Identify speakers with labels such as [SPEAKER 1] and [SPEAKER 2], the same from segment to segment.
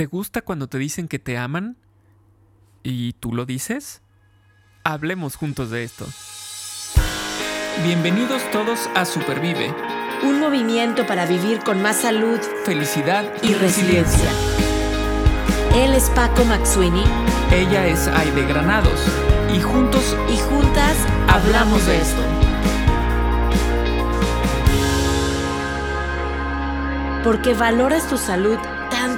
[SPEAKER 1] ¿Te gusta cuando te dicen que te aman? ¿Y tú lo dices? Hablemos juntos de esto. Bienvenidos todos a Supervive.
[SPEAKER 2] Un movimiento para vivir con más salud,
[SPEAKER 1] felicidad
[SPEAKER 2] y, resiliencia. Él es Paco Maxuini.
[SPEAKER 1] Ella es Aide Granados. Y juntos
[SPEAKER 2] y juntas hablamos de esto. Porque valoras tu salud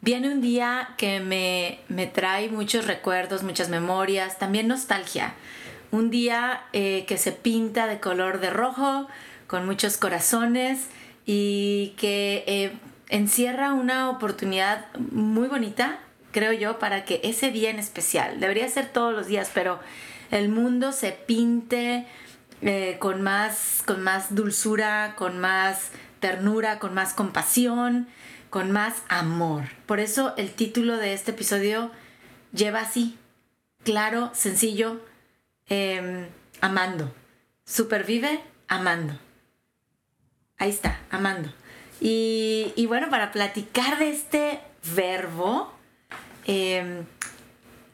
[SPEAKER 2] Viene un día que me, me trae muchos recuerdos, muchas memorias, también nostalgia. Un día eh, que se pinta de color de rojo, con muchos corazones y que eh, encierra una oportunidad muy bonita, creo yo, para que ese día en especial, debería ser todos los días, pero el mundo se pinte eh, con, más, con más dulzura, con más ternura, con más compasión con más amor. Por eso el título de este episodio lleva así, claro, sencillo, em, amando. Supervive amando. Ahí está, amando. Y, bueno, para platicar de este verbo, em,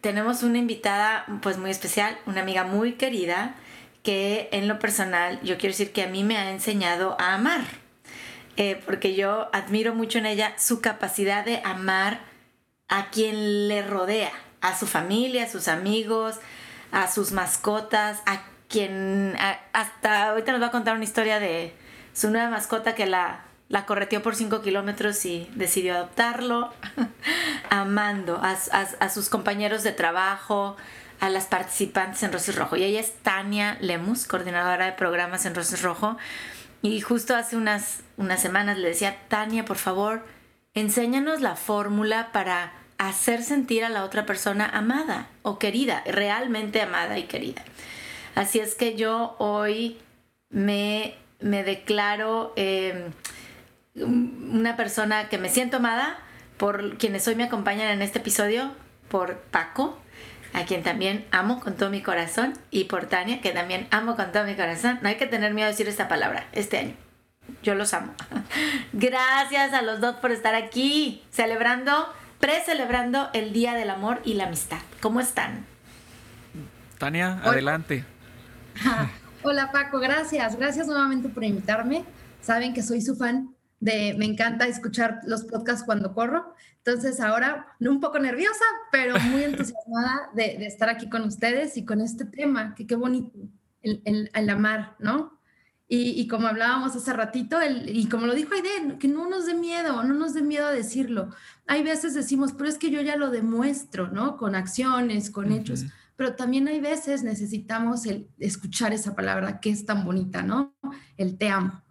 [SPEAKER 2] tenemos una invitada pues muy especial, una amiga muy querida, que en lo personal yo quiero decir que a mí me ha enseñado a amar eh, porque yo admiro mucho en ella su capacidad de amar a quien le rodea, a su familia, a sus amigos, a sus mascotas, a quien hasta ahorita nos va a contar una historia de su nueva mascota que la, la correteó por 5 kilómetros y decidió adoptarlo, amando a, a, sus compañeros de trabajo, a las participantes en Roses Rojo. Y ella es Tania Lemus, coordinadora de programas en Roses Rojo. Y justo hace unas, unas semanas le decía, Tania, por favor, enséñanos la fórmula para hacer sentir a la otra persona amada o querida, realmente amada y querida. Así es que yo hoy me, me declaro em, una persona que me siento amada por quienes hoy me acompañan en este episodio, por Paco, a quien también amo con todo mi corazón, y por Tania, que también amo con todo mi corazón. No hay que tener miedo de decir esta palabra este año. Yo los amo. Gracias a los dos por estar aquí, celebrando, pre-celebrando el Día del Amor y la Amistad. ¿Cómo están?
[SPEAKER 1] Tania, adelante.
[SPEAKER 3] Hola Paco, gracias. Gracias nuevamente por invitarme. Saben que soy su fan me encanta escuchar los podcasts cuando corro. Entonces ahora un poco nerviosa, pero muy entusiasmada de, estar aquí con ustedes y con este tema, que qué bonito, el, el, amar, ¿no? Y, como hablábamos hace ratito, y como lo dijo Aiden, que no nos dé miedo, no nos dé miedo a decirlo. Hay veces decimos, pero es que yo ya lo demuestro, ¿no? Con acciones, con hechos. Pero también hay veces necesitamos el escuchar esa palabra que es tan bonita, ¿no? El te amo.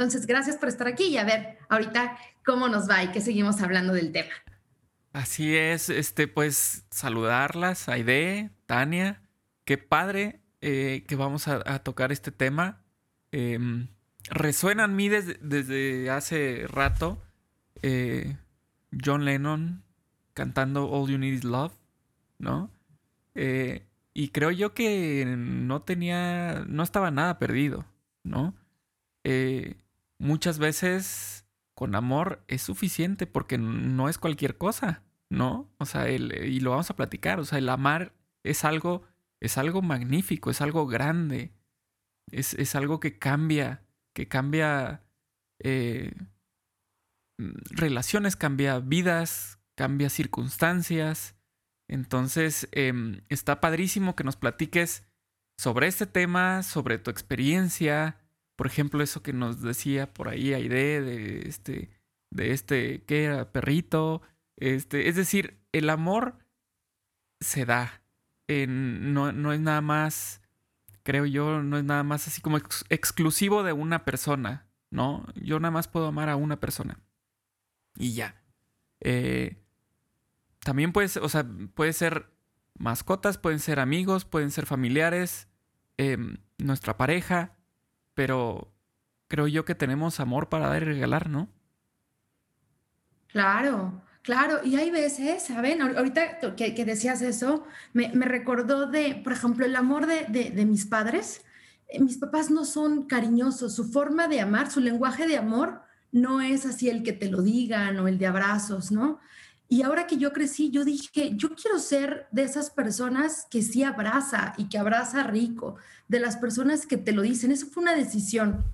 [SPEAKER 3] Entonces, gracias por estar aquí y a ver ahorita cómo nos va y que seguimos hablando del tema.
[SPEAKER 1] Así es, este, pues saludarlas, Aide, Tania, qué padre eh, que vamos a, tocar este tema. Em, resuena en mí desde, hace rato eh, John Lennon cantando All You Need Is Love, ¿no? Eh, y creo yo que no tenía, no estaba nada perdido, ¿no? Muchas veces con amor es suficiente porque no es cualquier cosa, ¿no? O sea, y lo vamos a platicar, o sea, el amar es algo, es algo magnífico, es algo grande, es, algo que cambia, que cambia eh, relaciones, cambia vidas, cambia circunstancias. Entonces, em, está padrísimo que nos platiques sobre este tema, sobre tu experiencia, por ejemplo, eso que nos decía por ahí Aide de este, de este, ¿qué era? Perrito. Este, es decir, el amor se da. no, no, es nada más, creo yo, no es nada más así como exclusivo de una persona, ¿no? Yo nada más puedo amar a una persona. Y ya. Eh, también puede, o sea, puede ser mascotas, pueden ser amigos, pueden ser familiares, em, nuestra pareja, pero creo yo que tenemos amor para dar y regalar, ¿no?
[SPEAKER 3] Claro, claro. Y hay veces, ¿saben? Ahorita que, decías eso, me, recordó de, por ejemplo, el amor de, de mis padres. Eh, mis papás no son cariñosos, su forma de amar, su lenguaje de amor no es así el que te lo digan o el de abrazos, ¿no? Y ahora que yo crecí, yo dije, yo quiero ser de esas personas que sí abraza y que abraza rico, de las personas que te lo dicen. Eso fue una decisión.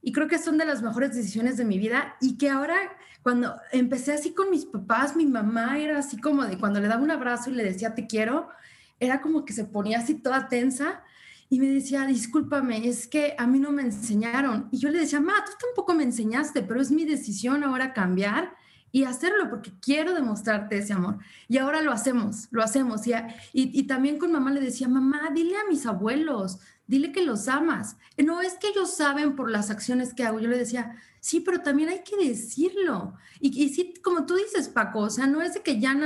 [SPEAKER 3] Y creo que son de las mejores decisiones de mi vida y que ahora cuando empecé así con mis papás, mi mamá era así como de cuando le daba un abrazo y le decía te quiero, era como que se ponía así toda tensa y me decía, discúlpame, es que a mí no me enseñaron. Y yo le decía, ma, tú tampoco me enseñaste, pero es mi decisión ahora cambiar y hacerlo porque quiero demostrarte ese amor. Y ahora lo hacemos, lo hacemos. Y, y, también con mamá le decía, mamá, dile a mis abuelos, dile que los amas. No es que ellos saben por las acciones que hago. Yo le decía, sí, pero también hay que decirlo. Y, y sí, como tú dices, Paco, o sea, no es de que ya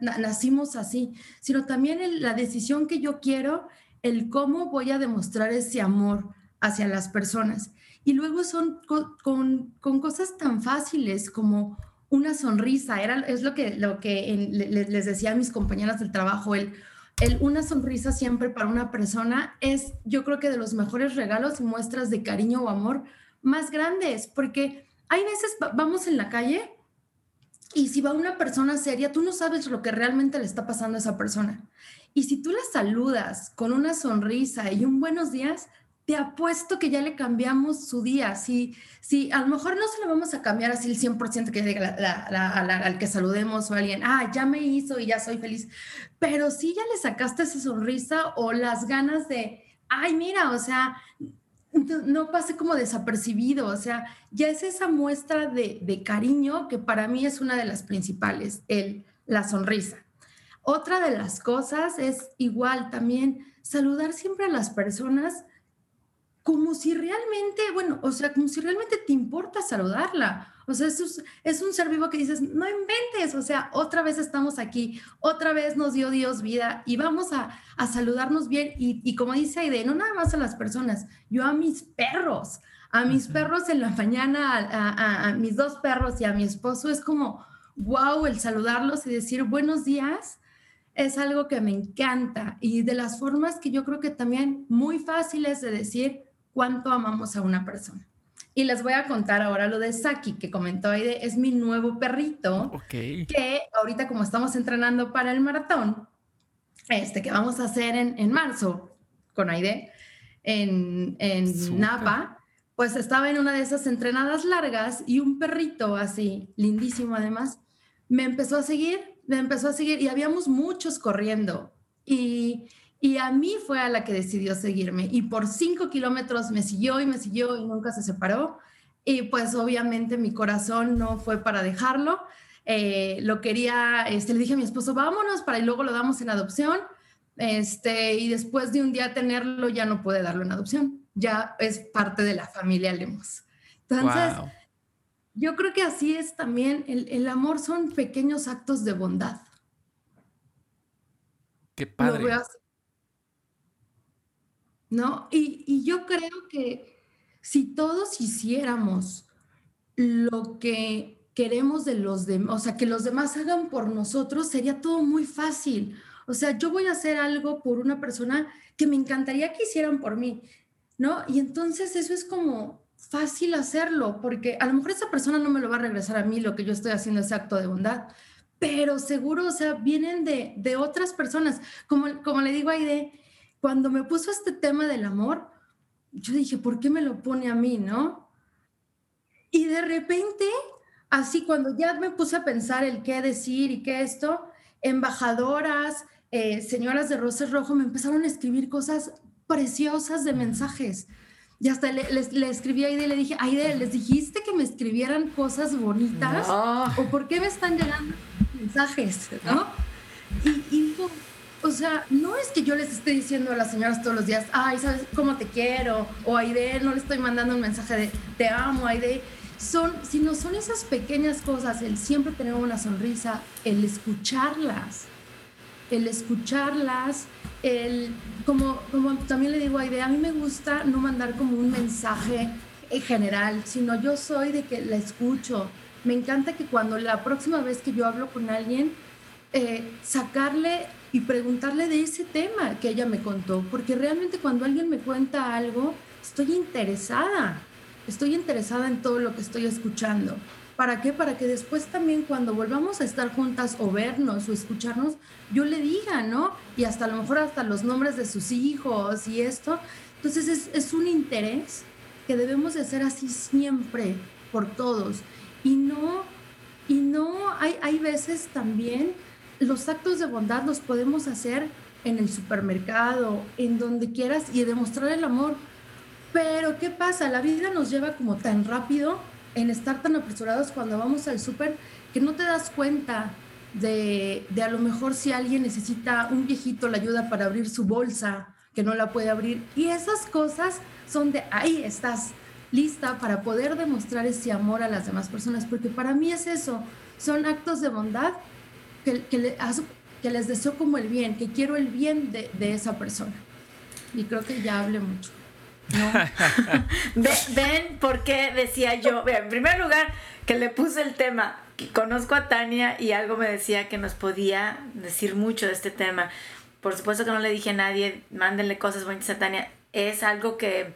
[SPEAKER 3] nacimos así, sino también la decisión que yo quiero el cómo voy a demostrar ese amor hacia las personas. Y luego son con, cosas tan fáciles como una sonrisa, era, es lo que, lo que les decía a mis compañeras del trabajo, el, el, una sonrisa siempre para una persona es yo creo que de los mejores regalos y muestras de cariño o amor más grandes, porque hay veces vamos en la calle y si va una persona seria, tú no sabes lo que realmente le está pasando a esa persona. Y si tú la saludas con una sonrisa y un buenos días, te apuesto que ya le cambiamos su día. Si, si a lo mejor no se lo vamos a cambiar así el 100% que diga al que saludemos o alguien, ah, ya me hizo y ya soy feliz. Pero si ya le sacaste esa sonrisa o las ganas de, ay, mira, o sea, no pase como desapercibido, o sea, ya es esa muestra de, de, cariño que para mí es una de las principales, el, la sonrisa. Otra de las cosas es igual también saludar siempre a las personas como si realmente, bueno, o sea, como si realmente te importa saludarla. O sea, es, es un ser vivo que dices, no inventes, o sea, otra vez estamos aquí, otra vez nos dio Dios vida y vamos a, a saludarnos bien. Y, como dice Aide, no nada más a las personas, yo a mis perros, a mis perros en la mañana, a, a mis dos perros y a mi esposo, es como, wow, el saludarlos y decir buenos días es algo que me encanta y de las formas que yo creo que también muy fáciles de decir cuánto amamos a una persona. Y les voy a contar ahora lo de Saki, que comentó Aide, es mi nuevo perrito, que ahorita como estamos entrenando para el maratón, este que vamos a hacer en, marzo con Aide, en, en Napa, pues estaba en una de esas entrenadas largas y un perrito así, lindísimo además, me empezó a seguir me empezó a seguir y habíamos muchos corriendo. Y, y a mí fue a la que decidió seguirme. Y por cinco kilómetros me siguió y me siguió y nunca se separó. Y pues obviamente mi corazón no fue para dejarlo. Eh, lo quería, este, le dije a mi esposo, vámonos para y luego lo damos en adopción. Este, y después de un día tenerlo, ya no puede darlo en adopción. Ya es parte de la familia Lemos. Entonces, yo creo que así es también, el, amor son pequeños actos de bondad.
[SPEAKER 1] Qué padre.
[SPEAKER 3] ¿No? Y, y yo creo que si todos hiciéramos lo que queremos de los demás, o sea, que los demás hagan por nosotros, sería todo muy fácil. O sea, yo voy a hacer algo por una persona que me encantaría que hicieran por mí, ¿no? Y entonces eso es como, fácil hacerlo, porque a lo mejor esa persona no me lo va a regresar a mí lo que yo estoy haciendo ese acto de bondad, pero seguro, o sea, vienen de, de otras personas. Como, como le digo a Aide, cuando me puso este tema del amor, yo dije, ¿por qué me lo pone a mí, no? Y de repente, así cuando ya me puse a pensar el qué decir y qué esto, embajadoras, eh, señoras de Roses Rojo me empezaron a escribir cosas preciosas de mensajes y hasta le, le, escribí a Aide y le dije, Aide, ¿les dijiste que me escribieran cosas bonitas? ¿O por qué me están llegando mensajes? ¿No? Y, y o sea, no es que yo les esté diciendo a las señoras todos los días, ay, ¿sabes cómo te quiero? O Aide, no le estoy mandando un mensaje de te amo, Aide. Son, sino son esas pequeñas cosas, el siempre tener una sonrisa, el escucharlas, el escucharlas, el, como, como también le digo a Idea, a mí me gusta no mandar como un mensaje en general, sino yo soy de que la escucho. Me encanta que cuando la próxima vez que yo hablo con alguien, eh, sacarle y preguntarle de ese tema que ella me contó, porque realmente cuando alguien me cuenta algo, estoy interesada, estoy interesada en todo lo que estoy escuchando. ¿Para qué? Para que después también cuando volvamos a estar juntas o vernos o escucharnos, yo le diga, ¿no? Y hasta a lo mejor hasta los nombres de sus hijos y esto. Entonces es, es un interés que debemos de hacer así siempre por todos. Y no, y no, hay, hay veces también los actos de bondad los podemos hacer en el supermercado, en donde quieras y demostrar el amor. Pero ¿qué pasa? La vida nos lleva como tan rápido en estar tan apresurados cuando vamos al súper que no te das cuenta de, de, a lo mejor si alguien necesita un viejito la ayuda para abrir su bolsa, que no la puede abrir. Y esas cosas son de ahí estás lista para poder demostrar ese amor a las demás personas, porque para mí es eso, son actos de bondad que, que, les deseo como el bien, que quiero el bien de, de esa persona. Y creo que ya hablé mucho.
[SPEAKER 2] ¿Ven por qué decía yo? En primer lugar, que le puse el tema. Conozco a Tania y algo me decía que nos podía decir mucho de este tema. Por supuesto que no le dije a nadie, mándenle cosas bonitas a Tania. Es algo que,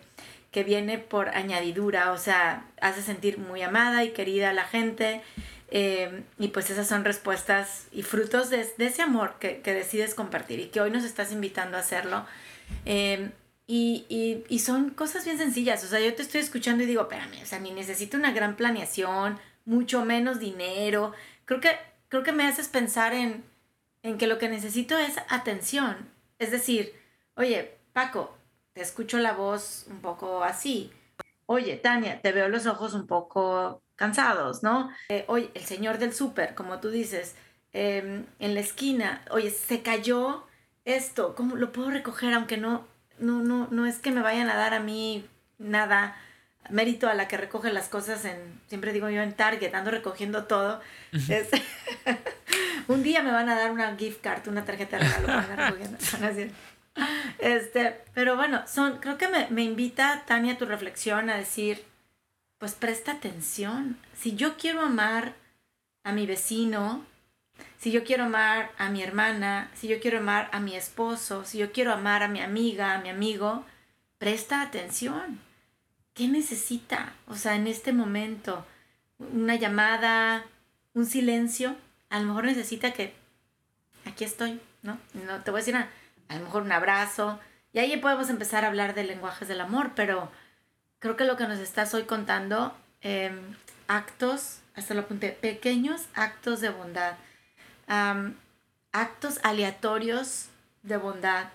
[SPEAKER 2] que viene por añadidura, o sea, hace sentir muy amada y querida a la gente. Eh, y pues esas son respuestas y frutos de, ese amor que, que, decides compartir y que hoy nos estás invitando a hacerlo. Eh, y, y, y, son cosas bien sencillas. O sea, yo te estoy escuchando y digo, espérame, o sea, ni necesito una gran planeación, mucho menos dinero. Creo que, creo que me haces pensar en, en que lo que necesito es atención. Es decir, oye, Paco, te escucho la voz un poco así. Oye, Tania, te veo los ojos un poco cansados, ¿no? Eh, oye, el señor del súper, como tú dices, eh, en la esquina, oye, se cayó esto, ¿cómo lo puedo recoger? Aunque no, no, no, no es que me vayan a dar a mí nada mérito a la que recoge las cosas en, siempre digo yo en Target, ando recogiendo todo. es, un día me van a dar una gift card, una tarjeta de regalo para andar recogiendo. Este, pero bueno, son, creo que me, me invita, Tania, tu reflexión a decir, pues presta atención. Si yo quiero amar a mi vecino, si yo quiero amar a mi hermana, si yo quiero amar a mi esposo, si yo quiero amar a mi amiga, a mi amigo, presta atención. ¿Qué necesita? O sea, en este momento, una llamada, un silencio, a lo mejor necesita que aquí estoy, ¿no? No te voy a decir nada, a lo mejor un abrazo, y ahí podemos empezar a hablar de lenguajes del amor, pero creo que lo que nos estás hoy contando, eh, actos, hasta lo apunté, pequeños actos de bondad, um, actos aleatorios de bondad.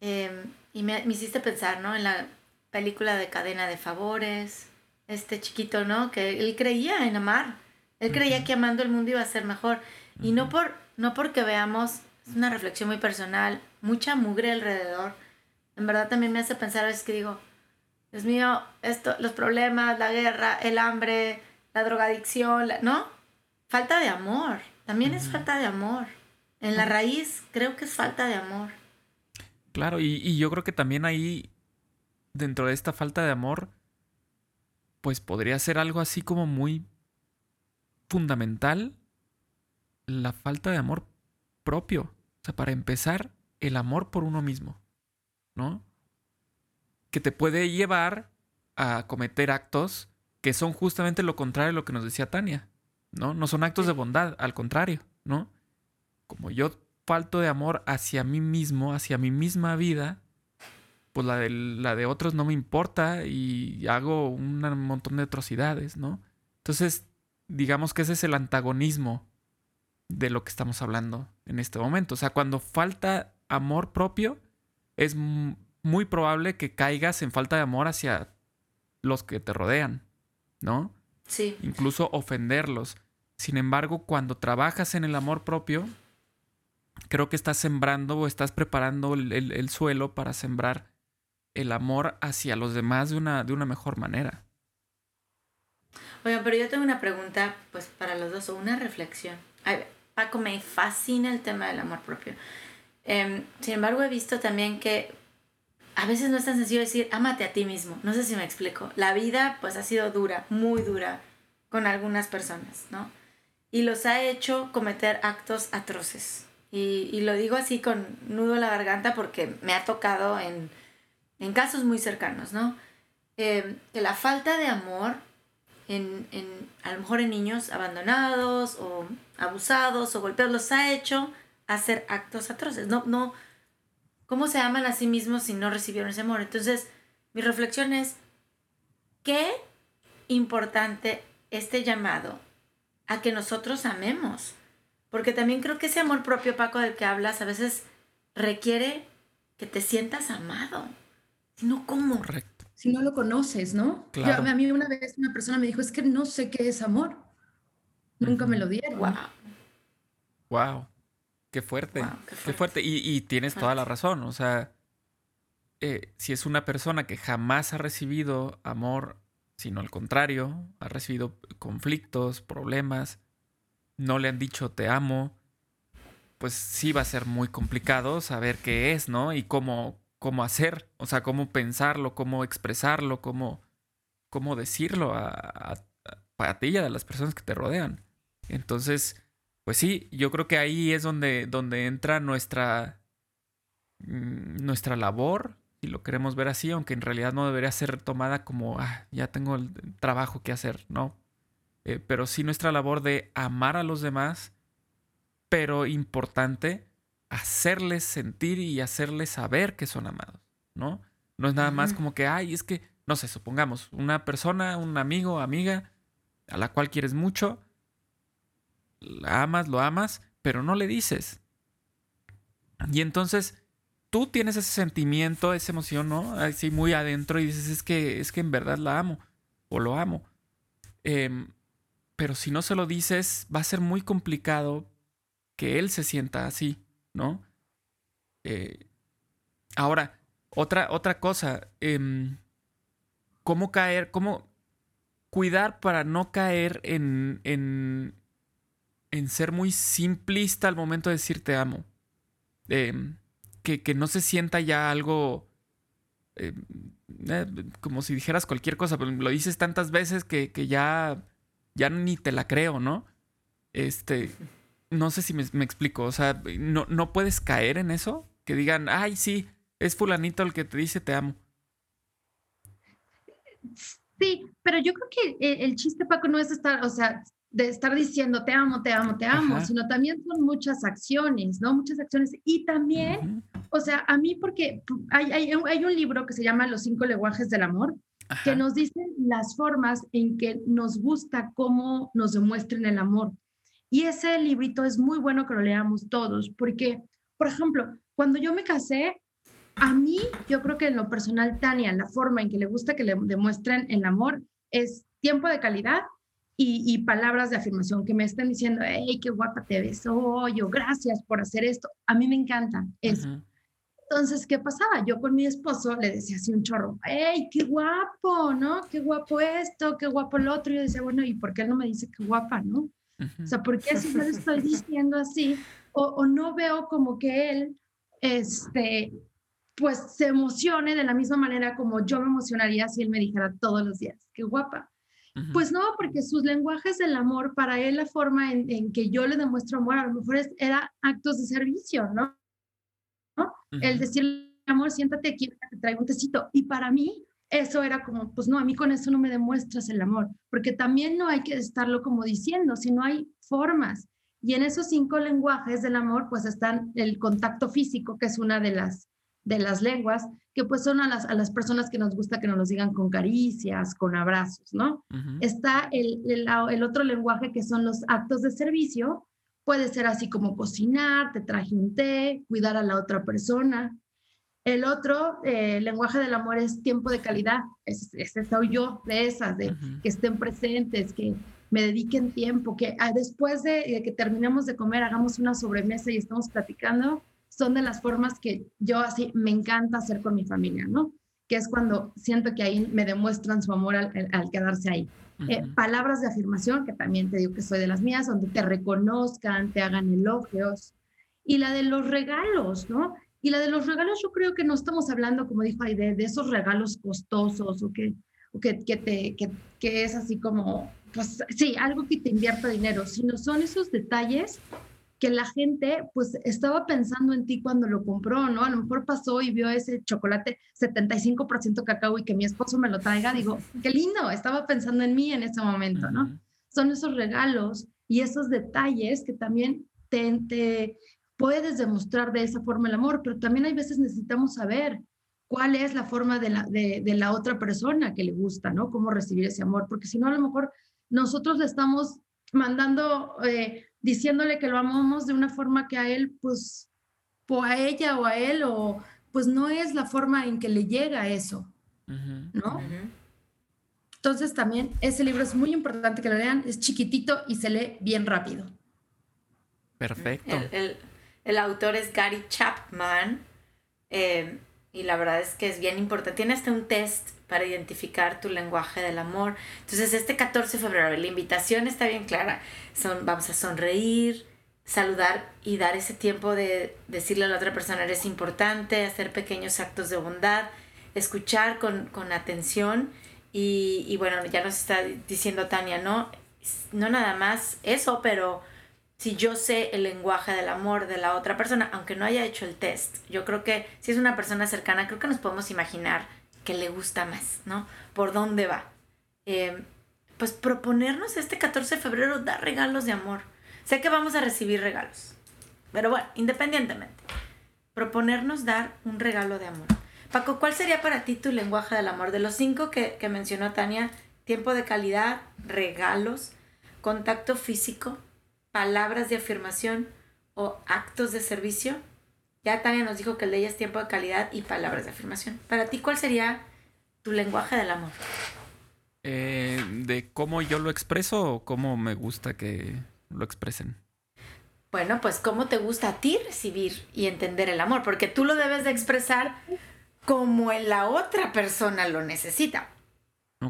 [SPEAKER 2] Eh, y me, me, hiciste pensar, ¿no? En la película de cadena de favores, este chiquito, ¿no? Que él creía en amar. Él creía que amando el mundo iba a ser mejor. Y no, por, no porque veamos, es una reflexión muy personal, mucha mugre alrededor. En verdad también me hace pensar a veces que digo, Dios mío, esto, los problemas, la guerra, el hambre, la drogadicción, ¿no? Falta de amor. También es falta de amor. En la raíz creo que es falta de amor.
[SPEAKER 1] Claro, y, y, yo creo que también ahí, dentro de esta falta de amor, pues podría ser algo así como muy fundamental la falta de amor propio. O sea, para empezar, el amor por uno mismo, ¿no? Que te puede llevar a cometer actos que son justamente lo contrario de lo que nos decía Tania, ¿no? No son actos de bondad, al contrario, ¿no? Como yo falto de amor hacia mí mismo, hacia mi misma vida, pues la de, la de otros no me importa y hago un montón de atrocidades, ¿no? Entonces, digamos que ese es el antagonismo de lo que estamos hablando en este momento. O sea, cuando falta amor propio, es muy probable que caigas en falta de amor hacia los que te rodean, ¿no?
[SPEAKER 2] Sí.
[SPEAKER 1] Incluso ofenderlos. Sin embargo, cuando trabajas en el amor propio, creo que estás sembrando o estás preparando el, el, el suelo para sembrar el amor hacia los demás de una, de una mejor manera.
[SPEAKER 2] Oigan, pero yo tengo una pregunta, pues para los dos, o una reflexión. Ay, Paco, me fascina el tema del amor propio. Em, sin embargo, he visto también que a veces no es tan sencillo decir, ámate a ti mismo. No sé si me explico. La vida pues ha sido dura, muy dura con algunas personas, ¿no? Y los ha hecho cometer actos atroces. Y, lo digo así con nudo en la garganta porque me ha tocado en, en casos muy cercanos, ¿no? Em, que la falta de amor en, en, a lo mejor en niños abandonados o abusados o golpeados los ha hecho hacer actos atroces. No, no, ¿cómo se aman a sí mismos si no recibieron ese amor? Entonces, mi reflexión es, qué importante este llamado a que nosotros amemos. Porque también creo que ese amor propio, Paco, del que hablas, a veces requiere que te sientas amado. Si no, ¿cómo?
[SPEAKER 1] Correcto.
[SPEAKER 3] Si no lo conoces, ¿no? a mí una vez una persona me dijo, es que no sé qué es amor. Nunca me lo dieron.
[SPEAKER 2] Wow.
[SPEAKER 1] Wow. Qué fuerte. qué, fuerte. Y, tienes toda la razón. O sea, eh, si es una persona que jamás ha recibido amor, sino al contrario, ha recibido conflictos, problemas, no le han dicho te amo, pues sí va a ser muy complicado saber qué es, ¿no? Y cómo, cómo hacer, o sea, cómo pensarlo, cómo expresarlo, cómo, cómo decirlo a, a, a ti y a las personas que te rodean. Entonces, pues sí, yo creo que ahí es donde, donde entra nuestra, mm, nuestra labor, si lo queremos ver así, aunque en realidad no debería ser tomada como, ah, ya tengo el trabajo que hacer, no. Eh, pero sí nuestra labor de amar a los demás, pero importante, hacerles sentir y hacerles saber que son amados, ¿no? No es nada más como que, ay, es que, no sé, supongamos, una persona, un amigo, amiga, a la cual quieres mucho, la amas, lo amas, pero no le dices. Y entonces tú tienes ese sentimiento, esa emoción, ¿no? Así muy adentro y dices, es que, es que en verdad la amo o lo amo. Em, pero si no se lo dices, va a ser muy complicado que él se sienta así, ¿no? Eh, ahora, otra, otra cosa, em, ¿cómo caer, cómo cuidar para no caer en, en, en ser muy simplista al momento de decir te amo. Em, que, no se sienta ya algo em, eh, como si dijeras cualquier cosa, pero lo dices tantas veces que, ya, ya ni te la creo, ¿no? Este, no sé si me, explico, o sea, no, no puedes caer en eso, que digan, ay, sí, es fulanito el que te dice te amo.
[SPEAKER 3] Sí, pero yo creo que el chiste, Paco, no es estar, o sea, de estar diciendo te amo, te amo, te amo, sino también son muchas acciones, ¿no? Muchas acciones. Y también, o sea, a mí porque hay, hay, hay, un libro que se llama Los cinco lenguajes del amor, que nos dicen las formas en que nos gusta cómo nos demuestren el amor. Y ese librito es muy bueno que lo leamos todos, porque, por ejemplo, cuando yo me casé, a mí, yo creo que en lo personal, Tania, la forma en que le gusta que le demuestren el amor es tiempo de calidad y, palabras de afirmación que me estén diciendo, hey, qué guapa te ves hoy, o gracias por hacer esto. A mí me encanta eso. Entonces, ¿qué pasaba? Yo con mi esposo le decía así un chorro, hey, qué guapo, ¿no? Qué guapo esto, qué guapo el otro. Y yo decía, bueno, ¿y por qué él no me dice qué guapa, no? O sea, ¿por qué si yo le estoy diciendo así? O, o, no veo como que él, este, pues se emocione de la misma manera como yo me emocionaría si él me dijera todos los días, qué guapa. Pues no, porque sus lenguajes del amor, para él la forma en, que yo le demuestro amor, a lo mejor era actos de servicio, ¿no? El decirle, amor, siéntate aquí, te traigo un tecito. Y para mí, eso era como, pues no, a mí con eso no me demuestras el amor, porque también no hay que estarlo como diciendo, sino hay formas. Y en esos cinco lenguajes del amor, pues están el contacto físico, que es una de las de las lenguas, que pues son a las, a las personas que nos gusta que nos los digan con caricias, con abrazos, ¿no? Está el, el, otro lenguaje que son los actos de servicio, puede ser así como cocinar, te traje un té, cuidar a la otra persona. El otro eh, lenguaje del amor es tiempo de calidad, ese, soy yo, de esas, de que estén presentes, que me dediquen tiempo, que ah, después de, de que terminemos de comer hagamos una sobremesa y estamos platicando, son de las formas que yo así me encanta hacer con mi familia, ¿no? Que es cuando siento que ahí me demuestran su amor al, quedarse ahí. Eh, palabras de afirmación, que también te digo que soy de las mías, donde te reconozcan, te hagan elogios. y la de los regalos, ¿no? Y la de los regalos yo creo que no estamos hablando, como dijo Aide, de esos regalos costosos o que, que, que, te, que, que es así como, pues sí, algo que te invierta dinero, sino son esos detalles que la gente pues estaba pensando en ti cuando lo compró, ¿no? A lo mejor pasó y vio ese chocolate 75% cacao y que mi esposo me lo traiga, digo, qué lindo, estaba pensando en mí en ese momento, ¿no? Son esos regalos y esos detalles que también te, te puedes demostrar de esa forma el amor, pero también hay veces necesitamos saber cuál es la forma de la, de, de la otra persona que le gusta, ¿no? Cómo recibir ese amor, porque si no, a lo mejor nosotros le estamos mandando... Eh, diciéndole que lo amamos de una forma que a él, pues, o a ella o a él, o pues no es la forma en que le llega eso, ¿no? Entonces también ese libro es muy importante que lo lean, es chiquitito y se lee bien rápido.
[SPEAKER 1] Perfecto.
[SPEAKER 2] El, autor es Gary Chapman eh, y la verdad es que es bien importante. Tiene hasta un test para identificar tu lenguaje del amor. Entonces, este 14 de febrero, la invitación está bien clara. Son, vamos a sonreír, saludar y dar ese tiempo de decirle a la otra persona, eres importante, hacer pequeños actos de bondad, escuchar con, con atención. Y, y, bueno, ya nos está diciendo Tania, ¿no? No nada más eso, pero si yo sé el lenguaje del amor de la otra persona, aunque no haya hecho el test, yo creo que si es una persona cercana, creo que nos podemos imaginar que le gusta más, ¿no? ¿Por dónde va? Eh, pues proponernos este 14 de febrero dar regalos de amor. Sé que vamos a recibir regalos, pero bueno, independientemente, proponernos dar un regalo de amor. Paco, ¿cuál sería para ti tu lenguaje del amor? De los cinco que, que mencionó Tania, tiempo de calidad, regalos, contacto físico, palabras de afirmación o actos de servicio. Ya Tania nos dijo que el de ella es tiempo de calidad y palabras de afirmación. Para ti, ¿cuál sería tu lenguaje del amor?
[SPEAKER 1] Eh, ¿De cómo yo lo expreso o cómo me gusta que lo expresen?
[SPEAKER 2] Bueno, pues cómo te gusta a ti recibir y entender el amor, porque tú lo debes de expresar como la otra persona lo necesita.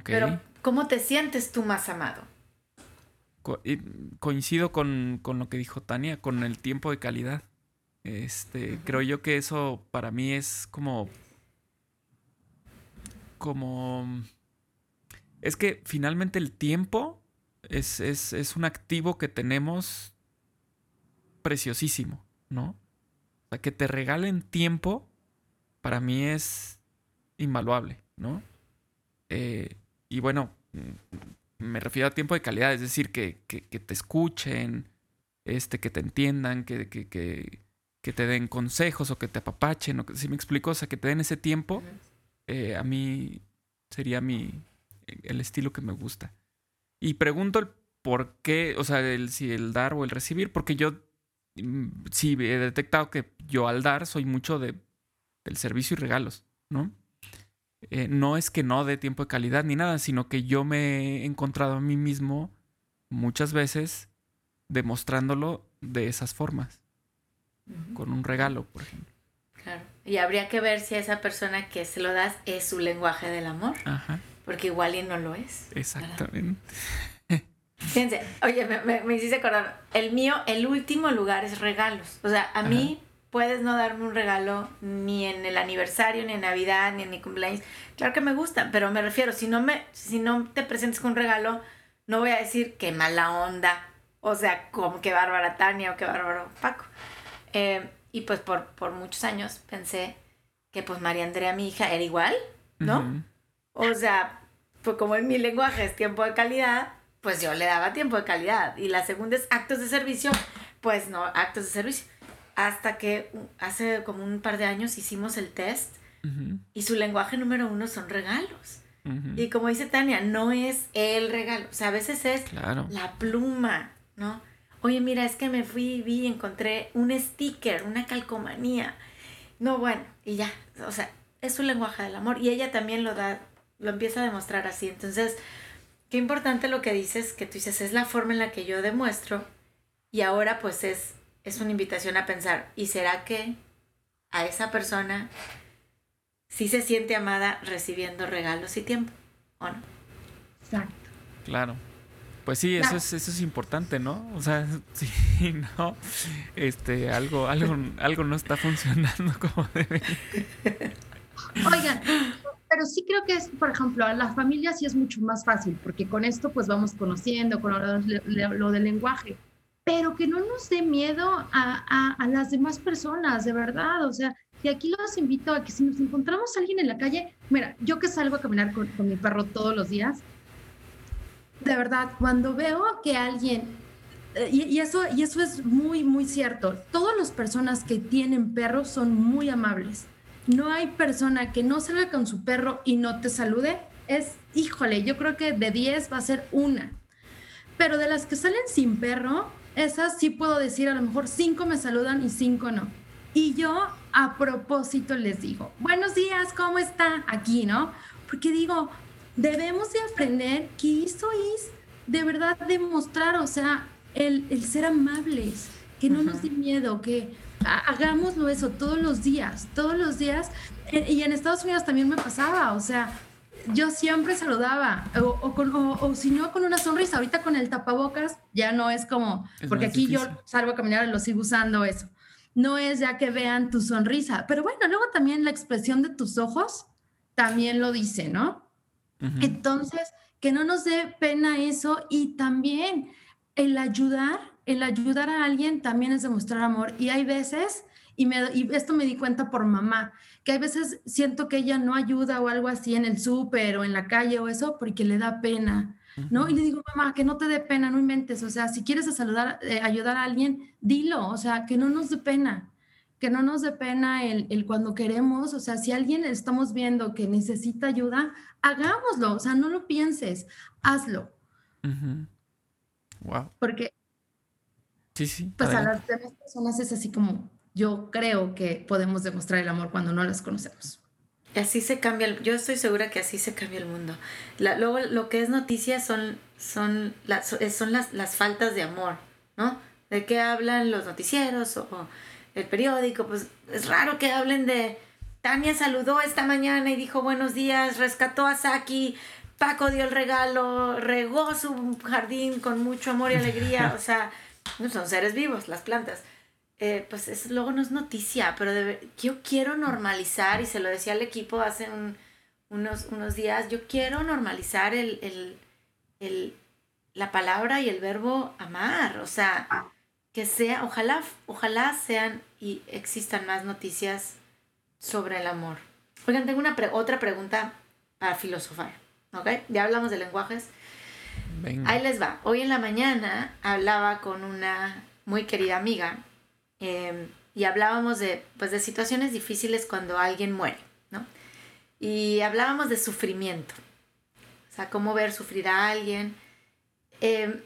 [SPEAKER 2] Pero, ¿cómo te sientes tú más amado?
[SPEAKER 1] coincido con, con, lo que dijo Tania, con el tiempo de calidad. Este, creo yo que eso para mí es como. Como. Es que finalmente el tiempo es, es, es un activo que tenemos preciosísimo, ¿no? O sea, que te regalen tiempo, para mí es invaluable, ¿no? Eh, y bueno, me refiero a tiempo de calidad, es decir, que, que, que te escuchen, este, que te entiendan, que, que, que te den consejos o que te apapachen, o que, si me explico, o sea, que te den ese tiempo, eh, a mí sería mi, el estilo que me gusta. Y pregunto el por qué, o sea, el, si el dar o el recibir, porque yo mm, sí he detectado que yo al dar soy mucho de, del servicio y regalos, ¿no? Eh, no es que no dé tiempo de calidad ni nada, sino que yo me he encontrado a mí mismo muchas veces demostrándolo de esas formas con un regalo, por ejemplo.
[SPEAKER 2] Claro. Y habría que ver si a esa persona que se lo das es su lenguaje del amor. Ajá. Porque igual y no lo es.
[SPEAKER 1] Exactamente.
[SPEAKER 2] Fíjense, oye, me, me, hiciste acordar. El mío, el último lugar es regalos. O sea, a mí puedes no darme un regalo ni en el aniversario, ni en Navidad, ni en mi cumpleaños. Claro que me gustan, pero me refiero, si no, me, si no te presentes con un regalo, no voy a decir qué mala onda. O sea, como que bárbara Tania o qué bárbaro Paco. Eh, y pues por, por muchos años pensé que pues María Andrea, mi hija, era igual, ¿no? O sea, fue como en mi lenguaje es tiempo de calidad, pues yo le daba tiempo de calidad. Y la segunda es actos de servicio, pues no, actos de servicio. Hasta que hace como un par de años hicimos el test y su lenguaje número uno son regalos. Y como dice Tania, no es el regalo, o sea, a veces es la pluma, ¿no? Oye, mira, es que me fui, vi, y encontré un sticker, una calcomanía. No, bueno, y ya, o sea, es su lenguaje del amor. Y ella también lo da, lo empieza a demostrar así. Entonces, qué importante lo que dices, que tú dices, es la forma en la que yo demuestro. Y ahora pues es, es una invitación a pensar, ¿y será que a esa persona sí se siente amada recibiendo regalos y tiempo? ¿O no?
[SPEAKER 3] Exacto.
[SPEAKER 1] Claro. Pues sí, eso es, eso es importante, ¿no? O sea, sí, no, este, algo, algo, algo no está funcionando como debe.
[SPEAKER 3] Oigan, pero sí creo que es, por ejemplo, a la familia sí es mucho más fácil, porque con esto pues vamos conociendo, con lo, del lenguaje, pero que no nos dé miedo a, a, las demás personas, de verdad, o sea, y aquí los invito a que si nos encontramos a alguien en la calle, mira, yo que salgo a caminar con, con mi perro todos los días, de verdad, cuando veo que alguien, eh, y, eso, y eso es muy, muy cierto, todas las personas que tienen perros son muy amables. No hay persona que no salga con su perro y no te salude. Es, híjole, yo creo que de 10 va a ser una. Pero de las que salen sin perro, esas sí puedo decir, a lo mejor 5 me saludan y 5 no. Y yo a propósito les digo, buenos días, ¿cómo está? Aquí, ¿no? Porque digo, debemos de aprender que eso es de verdad demostrar, o sea, el, el ser amables, que no nos dé miedo, que hagámoslo eso todos los días, todos los días. Eh, y en Estados Unidos también me pasaba, o sea, yo siempre saludaba, o, o, o, si no con una sonrisa, ahorita con el tapabocas ya no es como, porque aquí yo salgo a caminar y lo sigo usando eso. No es ya que vean tu sonrisa, pero bueno, luego también la expresión de tus ojos también lo dice, ¿no? Entonces, que no nos dé pena eso y también el ayudar, el ayudar a alguien también es demostrar amor. Y hay veces, y, me, y esto me di cuenta por mamá, que hay veces siento que ella no ayuda o algo así en el súper o en la calle o eso porque le da pena. ¿No? Y le digo, mamá, que no te dé pena, no inventes. O sea, si quieres saludar, eh, ayudar a alguien, dilo. O sea, que no nos dé pena que no nos dé pena el, el, cuando queremos, o sea, si alguien estamos viendo que necesita ayuda, hagámoslo, o sea, no lo pienses, hazlo.
[SPEAKER 1] Wow.
[SPEAKER 3] Porque
[SPEAKER 1] sí, sí,
[SPEAKER 3] pues a las demás personas es así como yo creo que podemos demostrar el amor cuando no las conocemos.
[SPEAKER 2] Así se cambia, el, yo estoy segura que así se cambia el mundo. luego lo que es noticia son, son, las, son las, las faltas de amor, ¿no? ¿De qué hablan los noticieros o el periódico, pues es raro que hablen de Tania saludó esta mañana y dijo buenos días, rescató a Saki, Paco dio el regalo, regó su jardín con mucho amor y alegría, o sea, son seres vivos, las plantas. Eh, pues eso luego no es noticia, pero yo quiero normalizar, y se lo decía al equipo hace unos, unos días, yo quiero normalizar el, el, el, la palabra y el verbo amar, o sea, que sea, ojalá, ojalá sean y existan más noticias sobre el amor. Oigan, tengo una otra pregunta para filosofar, ¿ok? Ya hablamos de lenguajes. Ahí les va. Hoy en la mañana hablaba con una muy querida amiga em, y hablábamos de, pues, de situaciones difíciles cuando alguien muere, ¿no? Y hablábamos de sufrimiento, o sea, cómo ver sufrir a alguien. Em,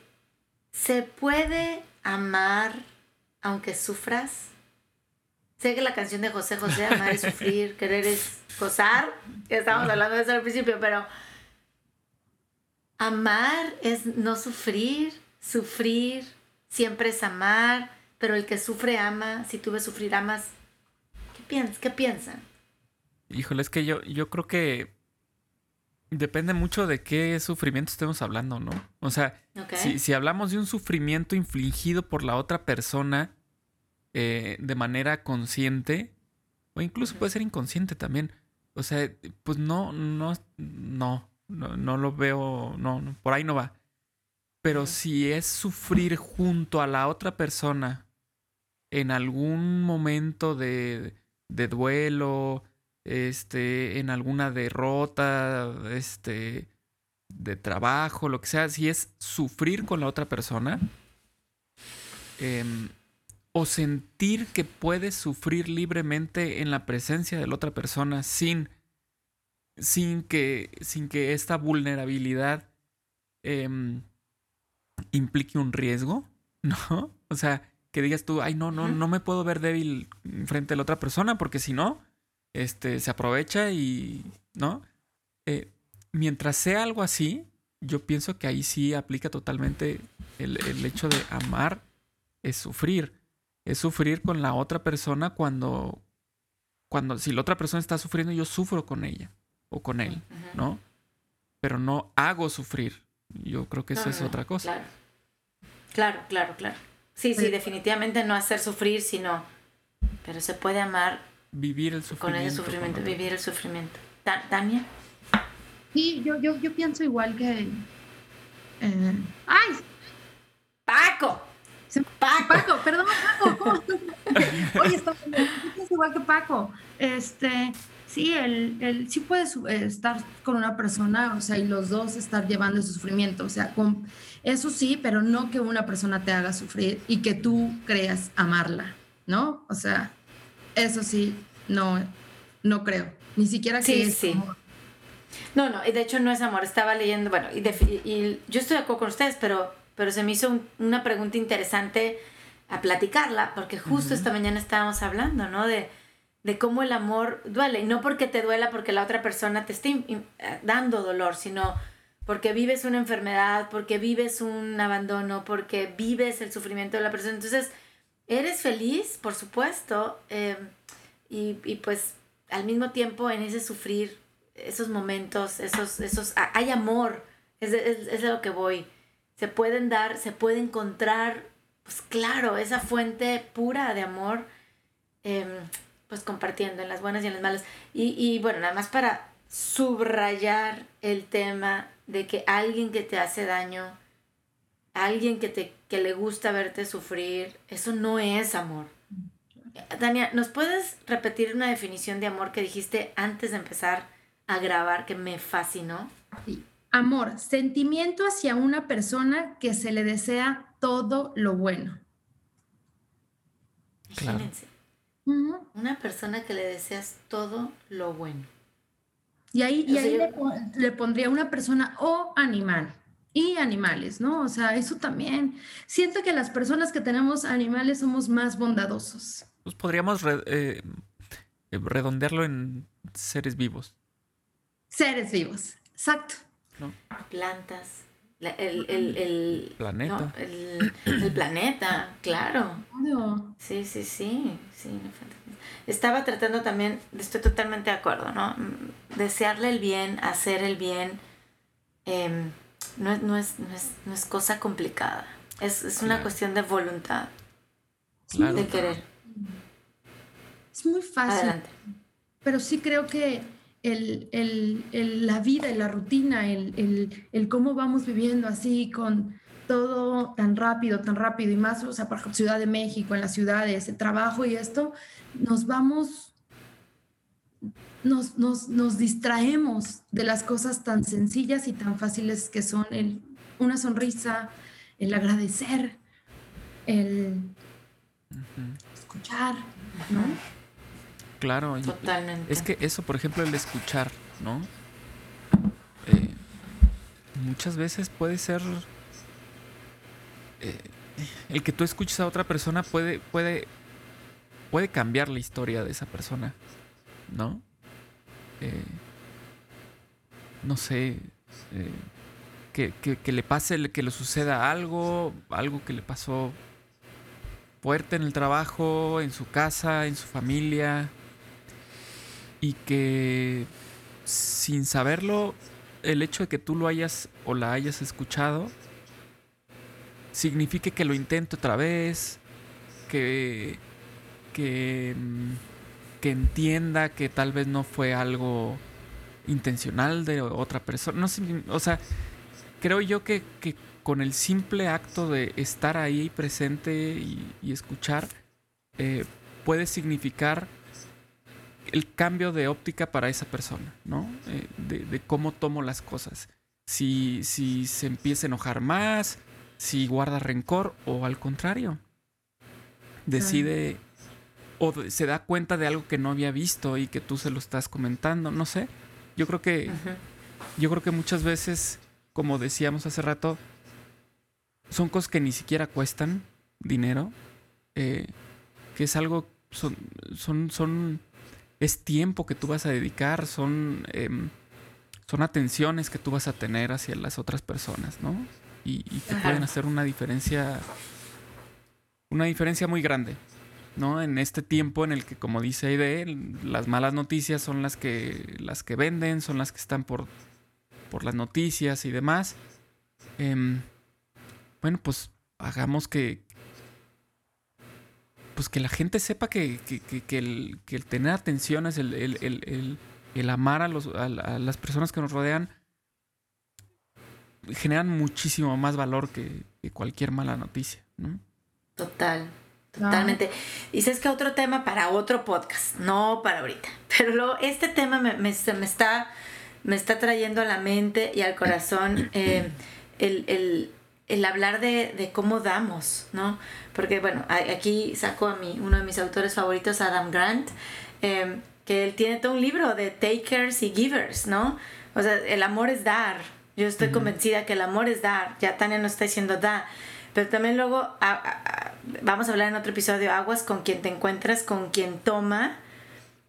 [SPEAKER 2] ¿Se puede amar aunque sufras? Sé que la canción de José José, amar es sufrir, querer es gozar, estábamos hablando de eso al principio, pero amar es no sufrir, sufrir siempre es amar, pero el que sufre ama, si tú ves sufrir amas, ¿qué, piensas? ¿Qué piensan?
[SPEAKER 1] Híjole, es que yo, yo creo que Depende mucho de qué sufrimiento estemos hablando, ¿no? O sea, si, hablamos de un sufrimiento infligido por la otra persona eh, de manera consciente, o incluso puede ser inconsciente también. O sea, pues no, no, no, no, lo veo, no, por ahí no va. Pero si es sufrir junto a la otra persona en algún momento de, de duelo, este, en alguna derrota, este, de trabajo, lo que sea, si es sufrir con la otra persona, em, o sentir que puedes sufrir libremente en la presencia de la otra persona sin, sin, que, sin que esta vulnerabilidad em, implique un riesgo, ¿no? O sea, que digas tú, ay, no, no, no me puedo ver débil frente a la otra persona porque si no, este, se aprovecha y, ¿no? Eh, mientras sea algo así, yo pienso que ahí sí aplica totalmente el, el, hecho de amar es sufrir. Es sufrir con la otra persona cuando, cuando, si la otra persona está sufriendo, yo sufro con ella o con él, ¿no? Pero no hago sufrir. Yo creo que eso es otra cosa.
[SPEAKER 2] Claro. claro, claro, claro. Sí, sí, definitivamente no hacer sufrir, sino, pero se puede amar.
[SPEAKER 1] Vivir el sufrimiento.
[SPEAKER 2] Con el sufrimiento, vivir el sufrimiento. ¿Tania?
[SPEAKER 3] Sí, yo, yo, yo pienso igual que... Eh, ¡Ay!
[SPEAKER 2] ¡Paco!
[SPEAKER 3] Paco. Paco, perdón, Paco. Oye, está igual que Paco. Este, sí, el, el, sí puedes eh, estar con una persona, o sea, y los dos estar llevando el sufrimiento. O sea, con, eso sí, pero no que una persona te haga sufrir y que tú creas amarla, ¿no? O sea, eso sí, no, no creo. Ni siquiera que
[SPEAKER 2] sí, sí. No, no, y de hecho no es amor. Estaba leyendo, bueno, y, y yo estoy de acuerdo con ustedes, pero pero se me hizo una pregunta interesante a platicarla, porque justo esta mañana estábamos hablando, ¿no? De, de cómo el amor duele, y no porque te duela porque la otra persona te esté eh, dando dolor, sino porque vives una enfermedad, porque vives un abandono, porque vives el sufrimiento de la persona. Entonces, eres feliz, por supuesto, eh, y, y, pues al mismo tiempo en ese sufrir, esos momentos, esos, esos, hay amor, es, es, es lo que voy se pueden dar, se puede encontrar, pues claro, esa fuente pura de amor, em, pues compartiendo en las buenas y en las malas. Y, y bueno, nada más para subrayar el tema de que alguien que te hace daño, alguien que, te, que le gusta verte sufrir, eso no es amor. Tania, ¿nos puedes repetir una definición de amor que dijiste antes de empezar a grabar que me fascinó?
[SPEAKER 3] Sí. Amor, sentimiento hacia una persona que se le desea todo lo bueno.
[SPEAKER 2] Imagínense. Una persona que le deseas todo lo bueno.
[SPEAKER 3] Y ahí, y ahí le, pondría una persona o animal. Y animales, ¿no? O sea, eso también. Siento que las personas que tenemos animales somos más bondadosos.
[SPEAKER 1] Pues podríamos eh, redondearlo en seres vivos.
[SPEAKER 3] Seres vivos, exacto.
[SPEAKER 2] Plantas. el, el,
[SPEAKER 1] planeta.
[SPEAKER 2] el, planeta, claro. Sí, sí, sí, sí. Estaba tratando también, estoy totalmente de acuerdo, ¿no? Desearle el bien, hacer el bien, em, no, no, es, no, es, cosa complicada. Es, es una cuestión de voluntad, de querer.
[SPEAKER 3] Es muy fácil. Pero sí creo que el, el, el, la vida y la rutina, el, cómo vamos viviendo así con todo tan rápido, tan rápido y más, o sea, por ejemplo, Ciudad de México, en las ciudades, el trabajo y esto, nos vamos, nos, nos, nos distraemos de las cosas tan sencillas y tan fáciles que son el, una sonrisa, el agradecer, el escuchar, ¿no?
[SPEAKER 1] Claro,
[SPEAKER 2] Totalmente.
[SPEAKER 1] es que eso, por ejemplo, el escuchar, ¿no? Eh, muchas veces puede ser eh, el que tú escuches a otra persona puede puede puede cambiar la historia de esa persona, ¿no? Eh, no sé, que, que, que, le pase, que le suceda algo, algo que le pasó fuerte en el trabajo, en su casa, en su familia, y que sin saberlo, el hecho de que tú lo hayas o la hayas escuchado, signifique que lo intente otra vez, que, que, mm, que entienda que tal vez no fue algo intencional de otra persona. No sé, o sea, creo yo que, que, con el simple acto de estar ahí presente y, escuchar, eh, puede significar el cambio de óptica para esa persona, ¿no? Eh, de, cómo tomo las cosas. Si, si se empieza a enojar más, si guarda rencor o al contrario, decide o se da cuenta de algo que no había visto y que tú se lo estás comentando, no sé. Yo creo que yo creo que muchas veces, como decíamos hace rato, son cosas que ni siquiera cuestan dinero, eh, que es algo son son son es tiempo que tú vas a dedicar, son, em, son atenciones que tú vas a tener hacia las otras personas, ¿no? Y, y que pueden hacer una diferencia, una diferencia muy grande, ¿no? En este tiempo en el que, como dice Aide, las malas noticias son las que, las que venden, son las que están por, por las noticias y demás. em, bueno, pues hagamos que, pues que la gente sepa que, el, tener atención es el, amar a, los, a, las personas que nos rodean generan muchísimo más valor que, cualquier mala noticia, ¿no?
[SPEAKER 2] Total, totalmente. Y sabes que otro tema para otro podcast, no para ahorita, pero este tema me, me, está, me está trayendo a la mente y al corazón eh, el, hablar de, cómo damos, ¿no? Porque bueno, aquí saco a mí, uno de mis autores favoritos, Adam Grant, eh, que él tiene todo un libro de takers y givers, ¿no? O sea, el amor es dar, yo estoy convencida que el amor es dar. Ya Tania no está diciendo da. Pero también luego vamos a hablar en otro episodio, aguas con quien te encuentras, con quien toma.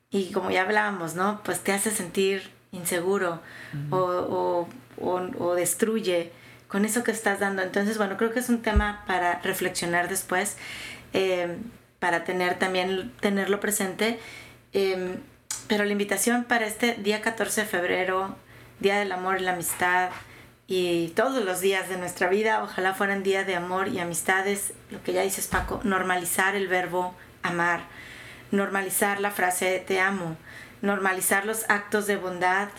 [SPEAKER 2] Y como ya hablábamos, ¿no? Pues te hace sentir inseguro o, destruye con eso que estás dando. Entonces, bueno, creo que es un tema para reflexionar después, eh, para tener también, tenerlo presente. Em, pero la invitación para este día 14 de febrero Día del Amor y la Amistad y todos los días de nuestra vida, ojalá fueran días de amor y amistades, lo que ya dices Paco, normalizar el verbo amar, normalizar la frase te amo, normalizar los actos de bondad,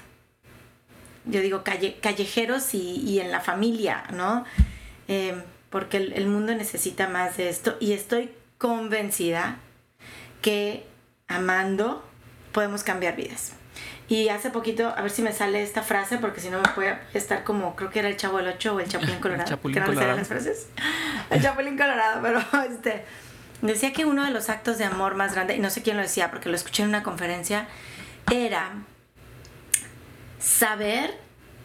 [SPEAKER 2] yo digo callejeros y, en la familia, ¿no? Em, porque el mundo necesita más de esto y estoy convencida que amando podemos cambiar vidas. Y hace poquito, a ver si me sale esta frase, porque si no me puede estar como, creo que era el Chavo del 8 o el Chapulín Colorado. el Chapulín Colorado. las frases? El Chapulín Colorado, pero este. Decía que uno de los actos de amor más grande, y no sé quién lo decía porque lo escuché en una conferencia, era saber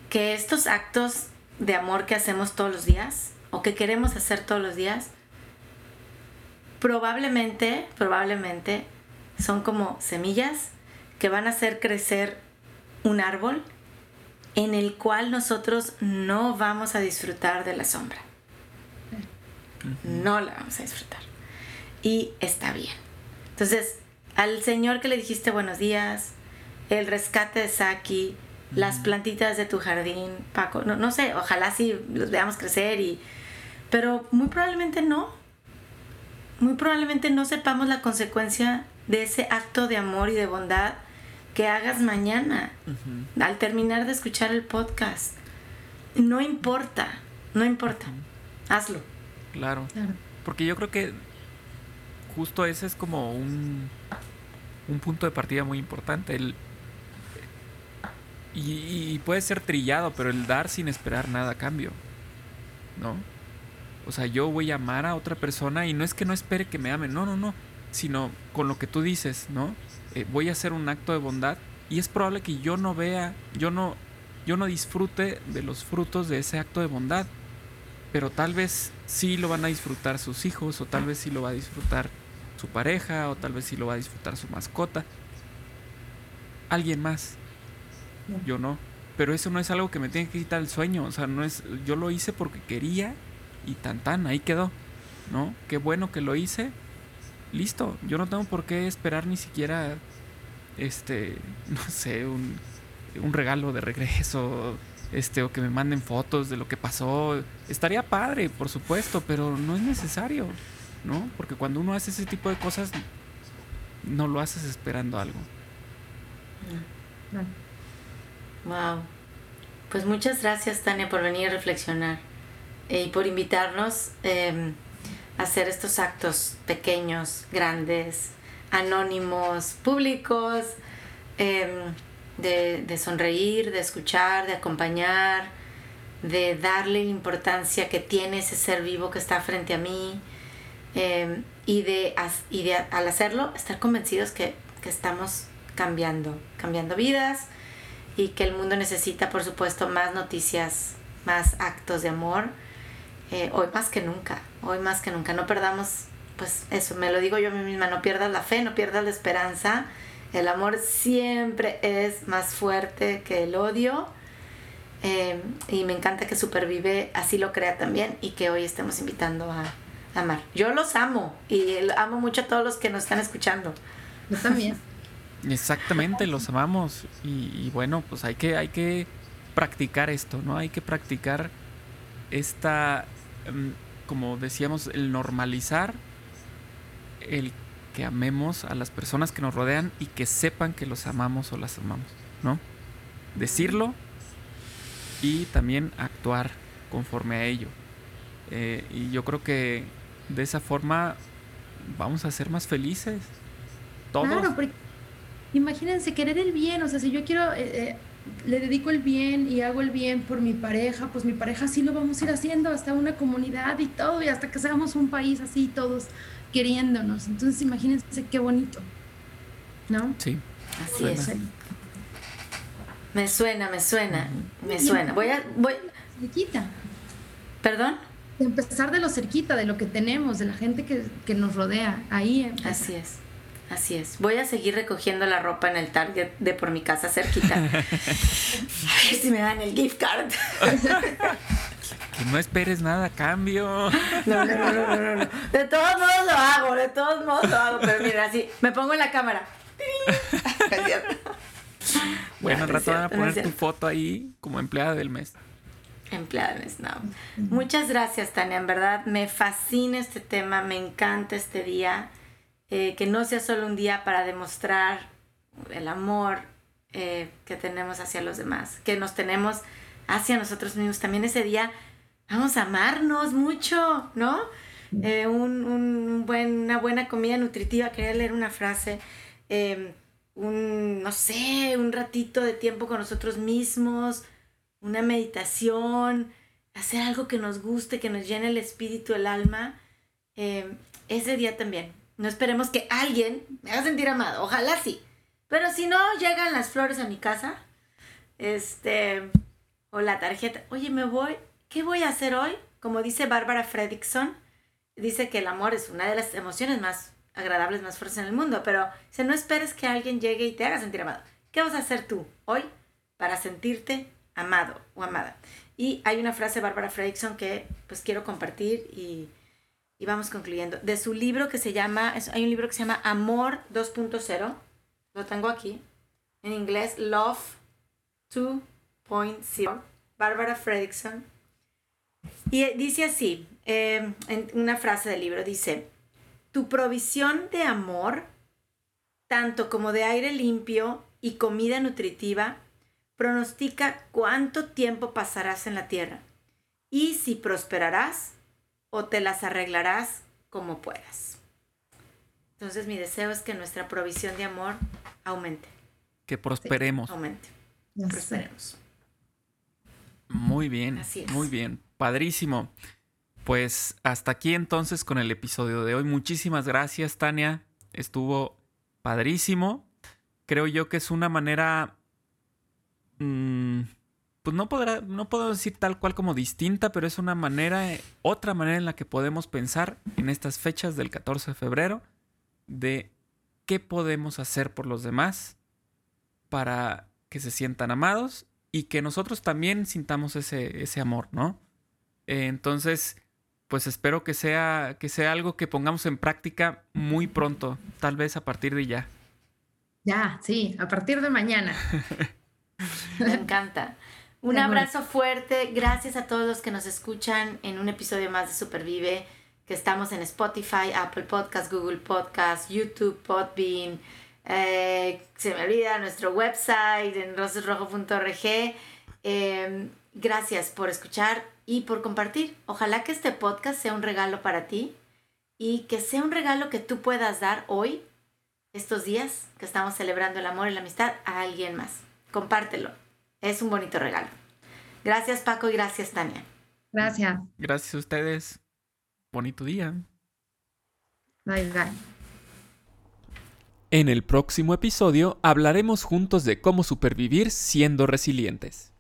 [SPEAKER 2] que estos actos de amor que hacemos todos los días, o que queremos hacer todos los días, probablemente, probablemente son como semillas que van a hacer crecer un árbol en el cual nosotros no vamos a disfrutar de la sombra. No la vamos a disfrutar. Y está bien. Entonces, al señor que le dijiste buenos días, el rescate de Saki, las plantitas de tu jardín, Paco, no, no sé, ojalá sí los veamos crecer y... Pero muy probablemente no. Muy probablemente no sepamos la consecuencia de ese acto de amor y de bondad que hagas mañana, al terminar de escuchar el podcast. No importa, no importa, hazlo.
[SPEAKER 1] Claro. Porque yo creo que justo ese es como un, un punto de partida muy importante. El, y, puede ser trillado, pero el dar sin esperar nada a cambio. ¿No? O sea, yo voy a amar a otra persona y no es que no espere que me ame, no, no, no. Sino con lo que tú dices, ¿no? Eh, voy a hacer un acto de bondad y es probable que yo no vea, yo no, yo no disfrute de los frutos de ese acto de bondad, pero tal vez sí lo van a disfrutar sus hijos o tal vez sí lo va a disfrutar su pareja o tal vez sí lo va a disfrutar su mascota. Alguien más. Yo no. Pero eso no es algo que me tiene que quitar el sueño. O sea, no es. Yo lo hice porque quería y tan tan, ahí quedó. ¿No? Qué bueno que lo hice listo, yo no tengo por qué esperar ni siquiera, este, no sé, un, un regalo de regreso, este, o que me manden fotos de lo que pasó. Estaría padre, por supuesto, pero no es necesario, ¿no? Porque cuando uno hace ese tipo de cosas, no lo haces esperando algo.
[SPEAKER 2] Wow. Pues muchas gracias, Tania, por venir a reflexionar eh, y por invitarnos. Eh, hacer estos actos pequeños, grandes, anónimos, públicos, em, de, sonreír, de escuchar, de acompañar, de darle la importancia que tiene ese ser vivo que está frente a mí em, y, de, y al hacerlo estar convencidos que, que estamos cambiando, cambiando vidas y que el mundo necesita, por supuesto, más noticias, más actos de amor eh, hoy más que nunca, hoy más que nunca. No perdamos, pues eso, me lo digo yo a misma, no pierdas la fe, no pierdas la esperanza. El amor siempre es más fuerte que el odio. Eh, y me encanta que Supervive así lo crea también y que hoy estemos invitando a, amar. Yo los amo y amo mucho a todos los que nos están escuchando.
[SPEAKER 3] Yo también.
[SPEAKER 1] Exactamente, los amamos y, y, bueno, pues hay que, hay que practicar esto, ¿no? Hay que practicar esta, em, como decíamos, el normalizar el que amemos a las personas que nos rodean y que sepan que los amamos o las amamos, ¿no? Decirlo y también actuar conforme a ello. Eh, y yo creo que de esa forma vamos a ser más felices. Todos.
[SPEAKER 3] Imagínense querer el bien, o sea, si yo quiero, eh, eh, le dedico el bien y hago el bien por mi pareja, pues mi pareja sí lo vamos a ir haciendo hasta una comunidad y todo, y hasta que seamos un país así, todos queriéndonos. Entonces, imagínense qué bonito, ¿no?
[SPEAKER 1] Sí.
[SPEAKER 2] Así es. Me suena, me suena, me suena. Voy a, voy.
[SPEAKER 3] Cerquita.
[SPEAKER 2] ¿Perdón?
[SPEAKER 3] Empezar de lo cerquita, de lo que tenemos, de la gente que, que nos rodea. Ahí. empieza.
[SPEAKER 2] Así es. Así es. Voy a seguir recogiendo la ropa en el Target de por mi casa cerquita. a ver si me dan el gift card.
[SPEAKER 1] Que no esperes nada a cambio.
[SPEAKER 2] No, no, no, no, no, no. De todos modos lo hago, de todos modos lo hago, pero mira, así, me pongo en la cámara.
[SPEAKER 1] Bueno,
[SPEAKER 2] No,
[SPEAKER 1] al rato van a poner tu foto ahí como empleada del mes.
[SPEAKER 2] Empleados, no. Muchas gracias, Tania. En verdad, me fascina este tema, me encanta este día. Eh, que no sea solo un día para demostrar el amor eh, que tenemos hacia los demás, que nos tenemos hacia nosotros mismos. También ese día vamos a amarnos mucho, ¿no? Eh, un, un buen, una buena comida nutritiva. Quería leer una frase. eh, un, no sé, un ratito de tiempo con nosotros mismos una meditación, hacer algo que nos guste, que nos llene el espíritu, el alma, eh, ese día también. No esperemos que alguien me haga sentir amado, ojalá sí. Pero si no llegan las flores a mi casa, este, o la tarjeta, oye, me voy, ¿qué voy a hacer hoy? Como dice Bárbara Fredrickson, dice que el amor es una de las emociones más agradables, más fuertes en el mundo, pero si no esperes que alguien llegue y te haga sentir amado. ¿Qué vas a hacer tú hoy para sentirte amado o amada? Y hay una frase de Bárbara Fredrickson que pues quiero compartir y, y vamos concluyendo. De su libro que se llama, hay un libro que se llama Amor 2.0, lo tengo aquí, en inglés Love 2.0, Bárbara Fredrickson. Y eh, dice así, eh, en una frase del libro, dice, tu provisión de amor, tanto como de aire limpio y comida nutritiva, pronostica cuánto tiempo pasarás en la tierra y si prosperarás o te las arreglarás como puedas. Entonces mi deseo es que nuestra provisión de amor aumente,
[SPEAKER 1] Que prosperemos.
[SPEAKER 2] aumente, prosperemos.
[SPEAKER 1] Muy bien,
[SPEAKER 2] Así es.
[SPEAKER 1] muy bien, padrísimo. Pues hasta aquí entonces con el episodio de hoy. Muchísimas gracias, Tania. Estuvo padrísimo. Creo yo que es una manera, mm, pues no podrá, no puedo decir tal cual como distinta, pero es una manera, eh, otra manera en la que podemos pensar en estas fechas del 14 de febrero de qué podemos hacer por los demás para que se sientan amados y que nosotros también sintamos ese, ese amor, ¿no? Entonces, pues espero que sea, que sea algo que pongamos en práctica muy pronto, tal vez a partir de ya.
[SPEAKER 3] Ya, sí, a partir de mañana.
[SPEAKER 2] Me encanta. Un abrazo fuerte. Gracias a todos los que nos escuchan en un episodio más de Supervive, que estamos en Spotify, Apple Podcast, Google Podcast, YouTube, Podbean. eh, se me olvida nuestro website en rosesrojo.org. Eh, gracias por escuchar y por compartir. Ojalá que este podcast sea un regalo para ti y que sea un regalo que tú puedas dar hoy, estos días que estamos celebrando el amor y la amistad, a alguien más. Compártelo. Es un bonito regalo. Gracias Paco y gracias Tania.
[SPEAKER 3] Gracias.
[SPEAKER 1] Gracias a ustedes. Bonito día.
[SPEAKER 3] Bye, bye.
[SPEAKER 1] En el próximo episodio hablaremos juntos de cómo supervivir siendo resilientes.